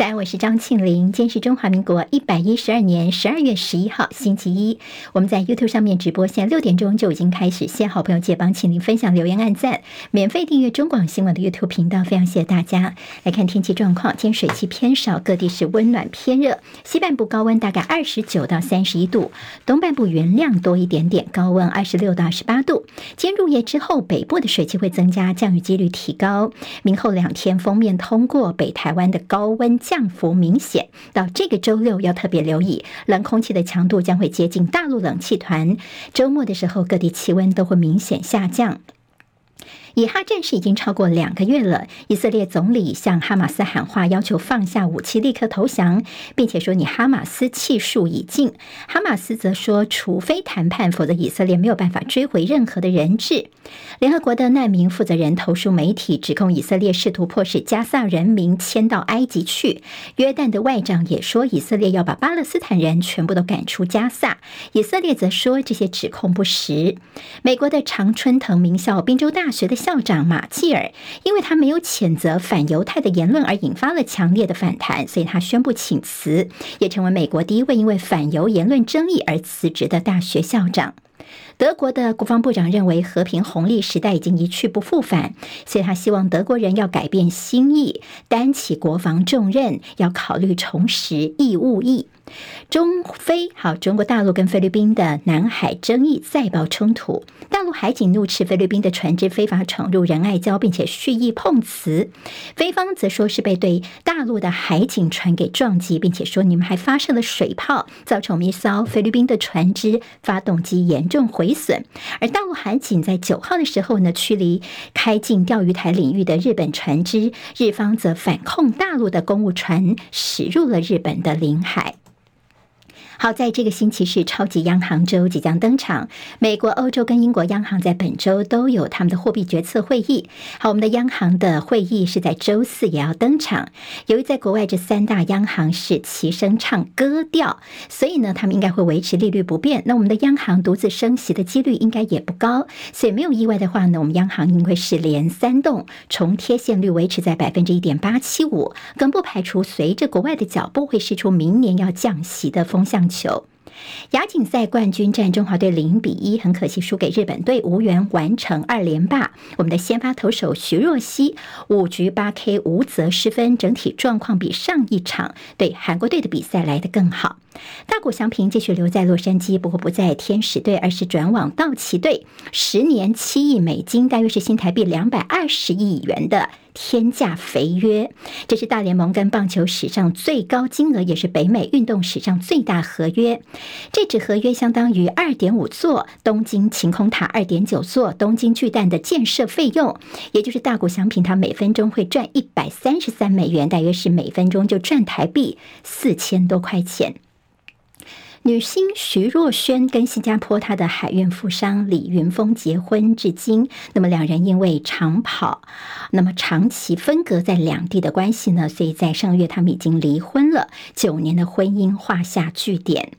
在，我是张庆玲。今天是中华民国一百一十二年十二月十一号，星期一。我们在 YouTube 上面直播，现在六点钟就已经开始。谢好朋友借帮庆玲分享、留言、按赞，免费订阅中广新闻的 YouTube 频道。非常谢谢大家。来看天气状况，今天水汽偏少，各地是温暖偏热。西半部高温大概二十九到三十一度，东半部云量多一点点，高温二十六到二十八度。今天入夜之后，北部的水汽会增加，降雨几率提高。明后两天锋面通过北台湾的高温。降幅明显，到这个周六要特别留意，冷空气的强度将会接近大陆冷气团。周末的时候，各地气温都会明显下降。以哈战事已经超过两个月了，以色列总理向哈马斯喊话，要求放下武器，立刻投降，并且说你哈马斯气数已尽。哈马斯则说，除非谈判，否则以色列没有办法追回任何的人质。联合国的难民负责人投诉媒体，指控以色列试图迫使加萨人民迁到埃及去。约旦的外长也说，以色列要把巴勒斯坦人全部都赶出加萨。以色列则说这些指控不实。美国的常春藤名校宾州大学的校长马切尔，因为他没有谴责反犹太的言论而引发了强烈的反弹，所以他宣布请辞，也成为美国第一位因为反犹言论争议而辞职的大学校长。德国的国防部长认为和平红利时代已经一去不复返，所以他希望德国人要改变心意，担起国防重任，要考虑重拾义务役。中菲好，中国大陆跟菲律宾的南海争议再爆冲突，大陆海警怒斥菲律宾的船只非法闯入仁爱礁，并且蓄意碰瓷，菲方则说是被对大陆的海警船给撞击，并且说你们还发射了水炮，造成我们一艘菲律宾的船只发动机严重毁损。而大陆海警在九号的时候呢，驱离开进钓鱼台领域的日本船只，日方则反控大陆的公务船驶入了日本的领海。好，在这个星期是超级央行周即将登场。美国、欧洲跟英国央行在本周都有他们的货币决策会议。好，我们的央行的会议是在周四也要登场。由于在国外这三大央行是齐声唱歌调，所以呢，他们应该会维持利率不变。那我们的央行独自升息的几率应该也不高。所以没有意外的话呢，我们央行应该是连三动，重贴现率维持在百分之一点八七五，更不排除随着国外的脚步会释出明年要降息的风向球。亚锦赛冠军战，中华队零比一，很可惜输给日本队，无缘完成二连霸。我们的先发投手徐若曦五局八 K 无责失分，整体状况比上一场对韩国队的比赛来得更好。大谷翔平继续留在洛杉矶，不过不在天使队，而是转往道奇队，十年七亿美金，大约是新台币两百二十亿元的天价肥约。这是大联盟跟棒球史上最高金额，也是北美运动史上最大合约。这纸合约相当于二点五座东京晴空塔、二点九座东京巨蛋的建设费用，也就是大谷翔平他每分钟会赚一百三十三美元，大约是每分钟就赚台币四千多块钱。女星徐若瑄跟新加坡她的海运富商李云峰结婚至今，那么两人因为长跑，那么长期分隔在两地的关系呢，所以在上个月他们已经离婚了，九年的婚姻画下句点。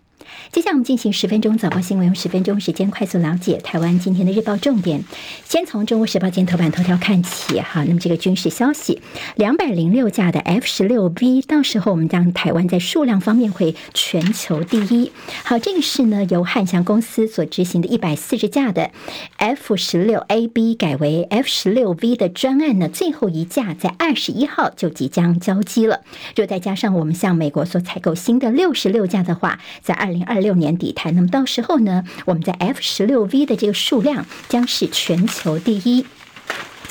接下来我们进行十分钟早报新闻，用十分钟时间快速了解台湾今天的日报重点。先从《中国时报》今天头版头条看起，哈，那么这个军事消息，两百零六架的 F 十六 V，到时候我们将台湾在数量方面会全球第一。好，这个是呢由汉翔公司所执行的一百四十架的 F 十六 AB 改为 F 十六 V 的专案呢，最后一架在二十一号就即将交机了。若再加上我们向美国所采购新的六十六架的话，在二零。二六年底台，那么到时候呢，我们在 F 十六 V 的这个数量将是全球第一。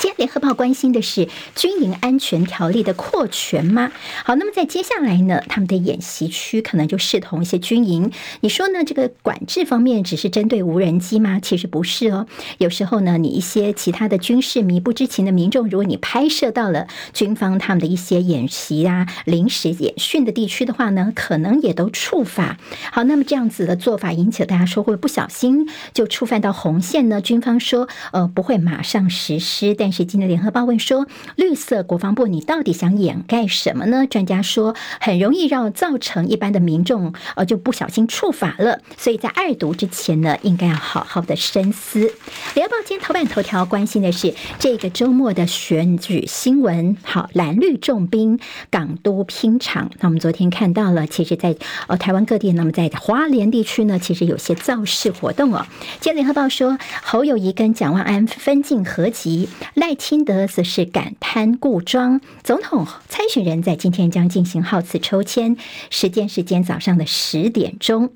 今天联合报关心的是军营安全条例的扩权吗？好，那么在接下来呢，他们的演习区可能就视同一些军营。你说呢？这个管制方面只是针对无人机吗？其实不是哦。有时候呢，你一些其他的军事迷不知情的民众，如果你拍摄到了军方他们的一些演习啊、临时演训的地区的话呢，可能也都触法。好，那么这样子的做法引起了大家说会不小心就触犯到红线呢？军方说呃不会马上实施，但是今天联合报问说，绿色国防部你到底想掩盖什么呢？专家说很容易让造成一般的民众呃就不小心触法了，所以在二读之前呢，应该要好好的深思。联合报今天头版头条关心的是这个周末的选举新闻，好，蓝绿重兵港都拼场。那我们昨天看到了，其实在呃台湾各地，那么在华联地区呢，其实有些造势活动哦。今天联合报说，侯友宜跟蒋万安分进合击，赖清德则是感叹故庄。总统参选人在今天将进行号次抽签，时间是今天早上的十点钟。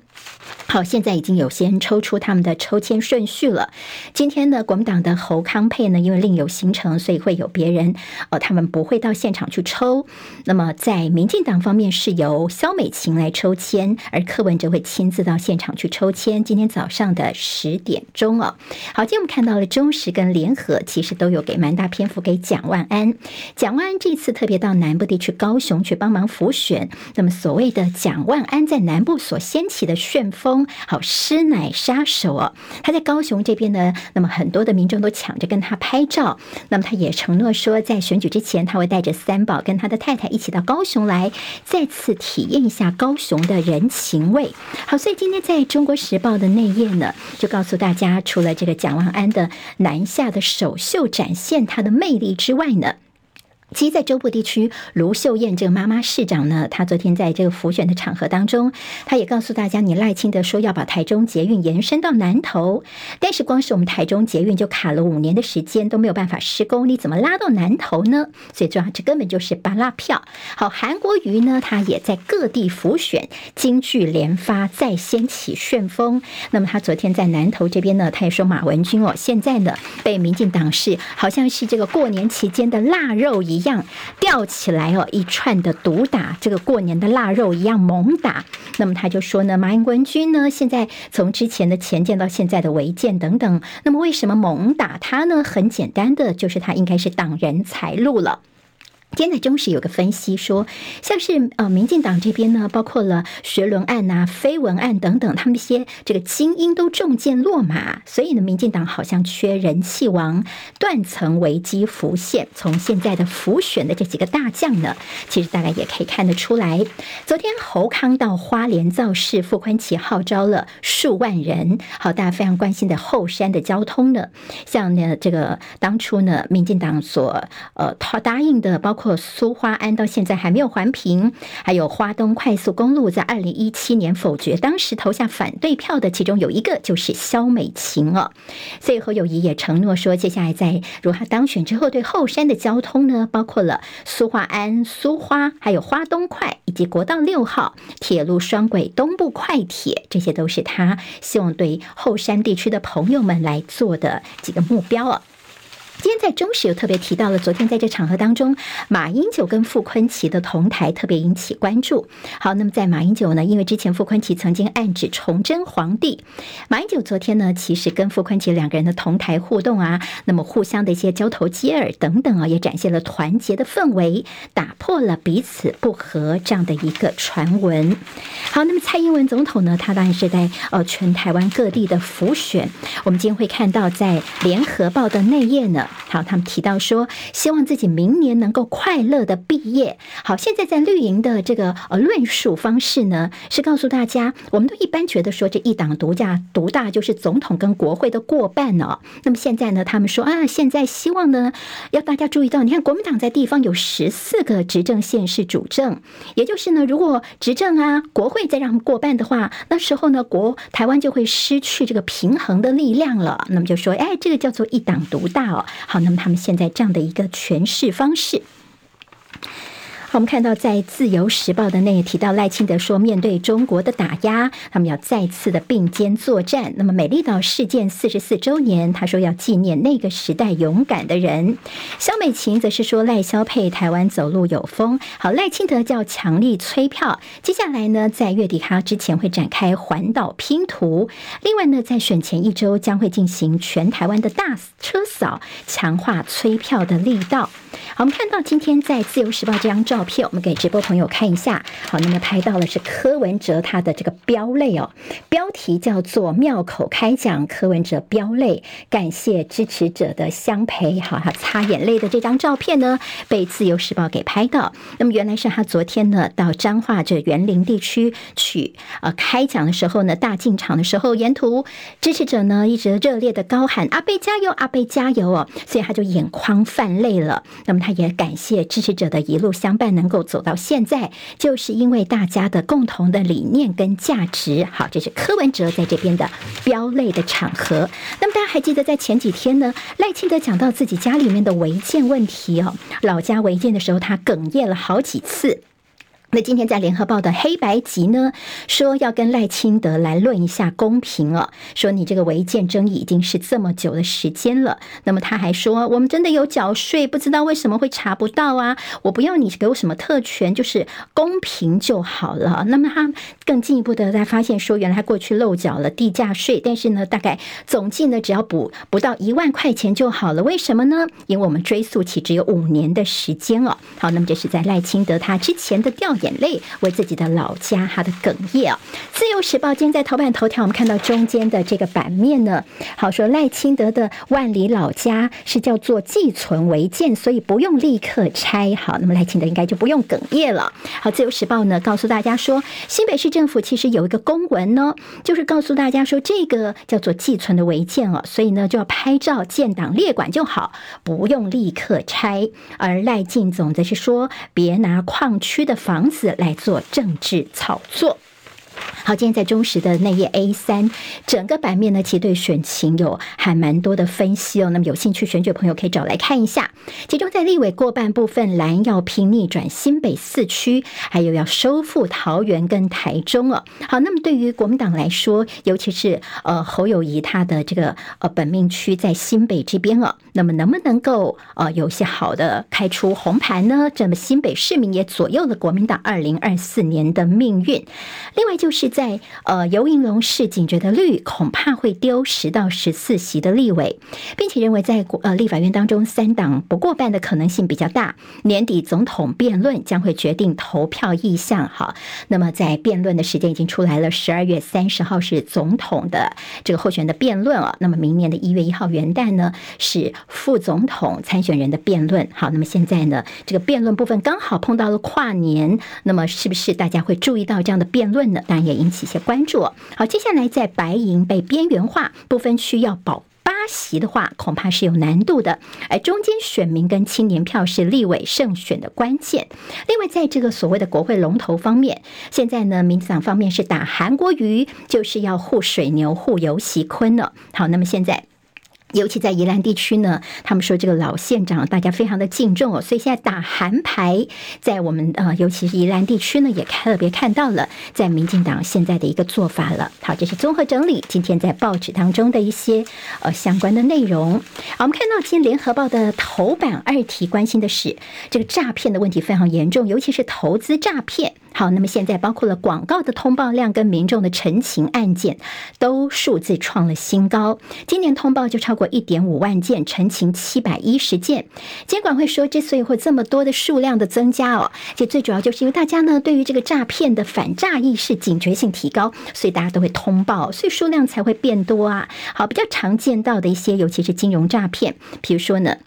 好，现在已经有先抽出他们的抽签顺序了。今天呢，国民党的侯康沛呢，因为另有行程，所以会有别人，呃，他们不会到现场去抽。那么在民进党方面是由萧美琴来抽签，而柯文哲会亲自到现场去抽签。今天早上的十点钟哦。好，今天我们看到了中时跟联合，其实都有给蛮大篇幅给蒋万安。蒋万安这次特别到南部地区高雄去帮忙辅选。那么所谓的蒋万安在南部所掀起的旋风。好，师奶杀手哦，他在高雄这边呢，那么很多的民众都抢着跟他拍照。那么他也承诺说，在选举之前，他会带着三宝跟他的太太一起到高雄来，再次体验一下高雄的人情味。好，所以今天在中国时报的内页呢，就告诉大家，除了这个蒋万安的南下的首秀展现他的魅力之外呢。其实，在中部地区，卢秀燕这个妈妈市长呢，她昨天在这个辅选的场合当中，她也告诉大家，你赖清德说要把台中捷运延伸到南投，但是光是我们台中捷运就卡了五年的时间都没有办法施工，你怎么拉到南投呢？所以，这这根本就是芭乐票。好，韩国瑜呢，他也在各地辅选，金句连发，再掀起旋风。那么，他昨天在南投这边呢，他也说马文君哦，现在呢被民进党是好像是这个过年期间的腊肉一。一样吊起来哦，一串的毒打，这个过年的腊肉一样猛打。那么他就说呢，马文君呢，现在从之前的前舰到现在的违建等等，那么为什么猛打他呢？很简单的，就是他应该是挡人财路了。今天在中时有个分析说，像是呃民进党这边呢，包括了学伦案呐、绯闻案等等，他们一些这个精英都中箭落马，所以呢，民进党好像缺人气王，断层危机浮现。从现在的浮选的这几个大将呢，其实大家也可以看得出来。昨天侯康到花莲造势，傅崐萁号召了数万人。好，大家非常关心的后山的交通呢，像呢这个当初呢，民进党所呃他答应的，包括。苏花安到现在还没有环评，还有花东快速公路在二零一七年否决，当时投下反对票的其中有一个就是萧美琴哦，所以侯友谊也承诺说，接下来在如果他当选之后，对后山的交通呢，包括了苏花安、苏花，还有花东快以及国道六号铁路双轨东部快铁，这些都是他希望对后山地区的朋友们来做的几个目标哦。今天在中时又特别提到了，昨天在这场合当中，马英九跟傅崐萁的同台特别引起关注。好，那么在马英九呢，因为之前傅崐萁曾经暗指崇祯皇帝，马英九昨天呢，其实跟傅崐萁两个人的同台互动啊，那么互相的一些交头接耳等等啊，也展现了团结的氛围，打破了彼此不和这样的一个传闻。好，那么蔡英文总统呢，他当然是在呃全台湾各地的辅选，我们今天会看到在联合报的内页呢。好，他们提到说，希望自己明年能够快乐的毕业。好，现在在绿营的这个呃论述方式呢，是告诉大家，我们都一般觉得说，这一党独大，独大就是总统跟国会的过半哦。那么现在呢，他们说啊，现在希望呢，要大家注意到，你看国民党在地方有十四个执政县市主政，也就是呢，如果执政啊，国会再让他们过半的话，那时候呢，国台湾就会失去这个平衡的力量了。那么就说，哎，这个叫做一党独大哦。好，那么他们现在这样的一个诠释方式。我们看到，在《自由时报》的内提到，赖清德说，面对中国的打压，他们要再次的并肩作战。那么，美丽岛事件四十四周年，他说要纪念那个时代勇敢的人。萧美琴则是说，赖萧配台湾走路有风。好，赖清德叫强力催票，接下来呢，在月底他之前会展开环岛拼图。另外呢，在选前一周将会进行全台湾的大车扫，强化催票的力道。好，我们看到今天在《自由时报》这张照片，我们给直播朋友看一下。好，那么拍到了是柯文哲他的这个飙泪哦，标题叫做“庙口开讲，柯文哲飙泪，感谢支持者的相陪”。好，他擦眼泪的这张照片呢，被自由时报给拍到。那么原来是他昨天呢到彰化这园林地区去呃开讲的时候呢，大进场的时候，沿途支持者呢一直热烈的高喊“阿贝加油，阿贝加油”哦，所以他就眼眶泛泪了。那么他也感谢支持者的一路相伴，能够走到现在，就是因为大家的共同的理念跟价值。好，这是柯文哲在这边的飙泪的场合。那么大家还记得在前几天呢，赖清德讲到自己家里面的违建问题哦，老家违建的时候，他哽咽了好几次。那今天在联合报的黑白集呢，说要跟赖清德来论一下公平哦，说你这个违建争议已经是这么久的时间了。那么他还说，我们真的有缴税，不知道为什么会查不到啊？我不要你给我什么特权，就是公平就好了。那么他更进一步的在发现说，原来他过去漏缴了地价税，但是呢，大概总计呢只要补不到一万块钱就好了。为什么呢？因为我们追溯期只有五年的时间哦。好，那么这是在赖清德他之前的调研。眼泪为自己的老家，他的哽咽啊！自由时报今天在头版头条，我们看到中间的这个版面呢，好说赖清德的万里老家是叫做寄存违建，所以不用立刻拆。好，那么赖清德应该就不用哽咽了。好，自由时报呢告诉大家说，新北市政府其实有一个公文呢，就是告诉大家说这个叫做寄存的违建哦，所以呢就要拍照建档列管就好，不用立刻拆。而赖进总则是说，别拿矿区的房子来做政治炒作。好，今天在中时的那页 A 三，整个版面呢，其实对选情有还蛮多的分析哦。那么有兴趣选举朋友可以找来看一下。其中在立委过半部分，蓝要拼逆转新北四区，还有要收复桃园跟台中哦。好，那么对于国民党来说，尤其是呃侯友谊他的这个呃本命区在新北这边哦，那么能不能够呃有些好的开出红盘呢？这么新北市民也左右了国民党二零二四年的命运。另外就是。在呃游盈隆市警觉得绿恐怕会丢十到十四席的立委，并且认为在呃立法院当中三党不过半的可能性比较大。年底总统辩论将会决定投票意向。哈，那么在辩论的时间已经出来了，十二月三十号是总统的这个候选的辩论啊。那么明年的一月一号元旦呢是副总统参选人的辩论。好，那么现在呢这个辩论部分刚好碰到了跨年，那么是不是大家会注意到这样的辩论呢？当然也应。引起一些关注。好，接下来在白银被边缘化，不分区要保八席的话，恐怕是有难度的。而中间选民跟青年票是立委胜选的关键。另外，在这个所谓的国会龙头方面，现在呢，民主党方面是打韩国瑜，就是要护水牛、护游锡堃了。好，那么现在。尤其在宜兰地区呢，他们说这个老县长大家非常的敬重哦，所以现在打韩牌，在我们呃，尤其是宜兰地区呢，也特别看到了在民进党现在的一个做法了。好，这是综合整理今天在报纸当中的一些呃相关的内容。好，我们看到今天联合报的头版二题关心的是这个诈骗的问题非常严重，尤其是投资诈骗。好，那么现在包括了广告的通报量跟民众的陈情案件，都数字创了新高。今年通报就超过一点五万件，陈情七百一十件。监管会说，之所以会这么多的数量的增加哦，这最主要就是因为大家呢对于这个诈骗的反诈意识警觉性提高，所以大家都会通报，所以数量才会变多啊。好，比较常见到的一些，尤其是金融诈骗，比如说呢。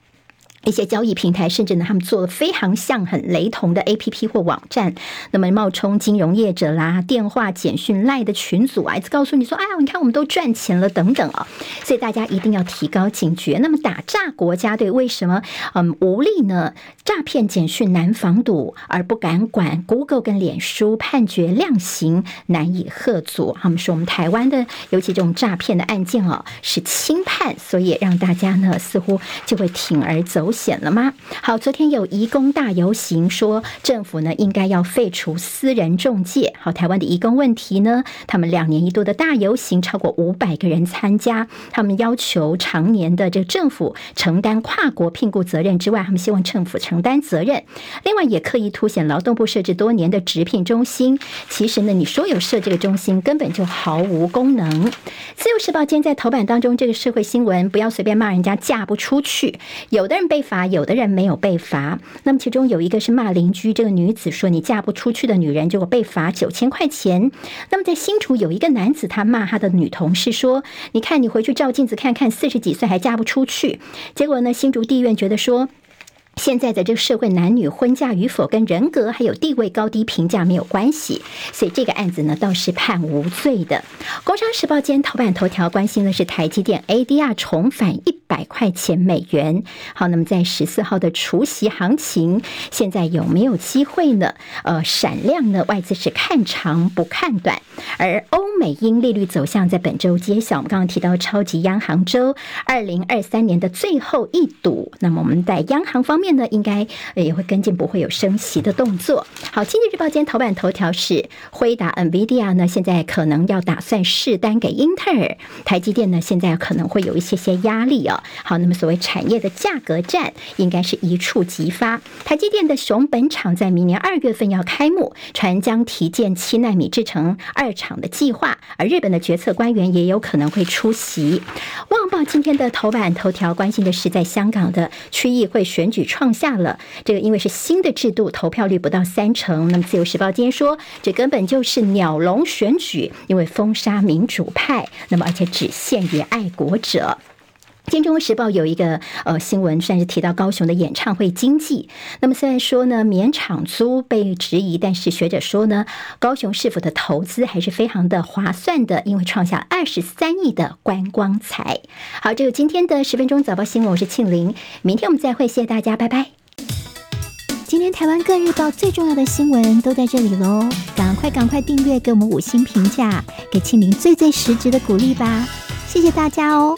一些交易平台，甚至呢，他们做了非常像很雷同的 APP 或网站，那么冒充金融业者啦，电话、简讯、赖的群组啊，一直告诉你说：“哎呀，你看我们都赚钱了，等等啊。”所以大家一定要提高警觉。那么打诈国家队为什么嗯无力呢？诈骗简讯难防堵，而不敢管。Google 跟脸书判决量刑难以吓阻。他们说我们台湾的尤其这种诈骗的案件啊是轻判，所以让大家呢似乎就会铤而走险了吗？好，昨天有移工大游行，说政府呢应该要废除私人中介。好，台湾的移工问题呢，他们两年一度的大游行，超过五百个人参加，他们要求常年的这个政府承担跨国聘雇责任之外，他们希望政府承担责任。另外，也刻意凸显劳动部设置多年的直聘中心，其实呢，你说有设这个中心，根本就毫无功能。自由时报今天在头版当中，这个社会新闻不要随便骂人家嫁不出去，有的人被。被罚，有的人没有被罚。那么其中有一个是骂邻居，这个女子说：“你嫁不出去的女人，结果被罚九千块钱。”那么在新竹有一个男子，他骂他的女同事说：“你看你回去照镜子看看，四十几岁还嫁不出去。”结果呢，新竹地院觉得说。现在的这个社会，男女婚嫁与否跟人格还有地位高低评价没有关系，所以这个案子呢倒是判无罪的。工商时报今天头版头条关心的是台积电 ADR 重返一百块钱美元。好，那么在十四号的除夕行情，现在有没有机会呢？呃，闪亮呢？外资是看长不看短，而欧美英利率走向在本周揭晓。我们刚刚提到超级央行周，二零二三年的最后一赌。那么我们在央行方面。呢，应该也会跟进，不会有升息的动作。好，经济日报今天头版头条是辉达 NVIDIA 呢，现在可能要打算试单给英特尔，台积电呢，现在可能会有一些些压力哦。好，那么所谓产业的价格战，应该是一触即发。台积电的熊本厂在明年二月份要开幕，传将提建七纳米制程二厂的计划，而日本的决策官员也有可能会出席。旺报今天的头版头条关心的是在香港的区议会选举。创下了这个，因为是新的制度，投票率不到三成。那么，《自由时报》今天说，这根本就是鸟笼选举，因为封杀民主派，那么而且只限于爱国者。《今天中时报》有一个呃新闻，算是提到高雄的演唱会经济。那么虽然说呢，免场租被质疑，但是学者说呢，高雄市府的投资还是非常的划算的，因为创下二十三亿的观光财。好，这个今天的十分钟早报新闻，我是庆玲，明天我们再会，谢谢大家，拜拜。今天台湾各日报最重要的新闻都在这里喽，赶快赶快订阅，给我们五星评价，给庆玲最最实质的鼓励吧，谢谢大家哦。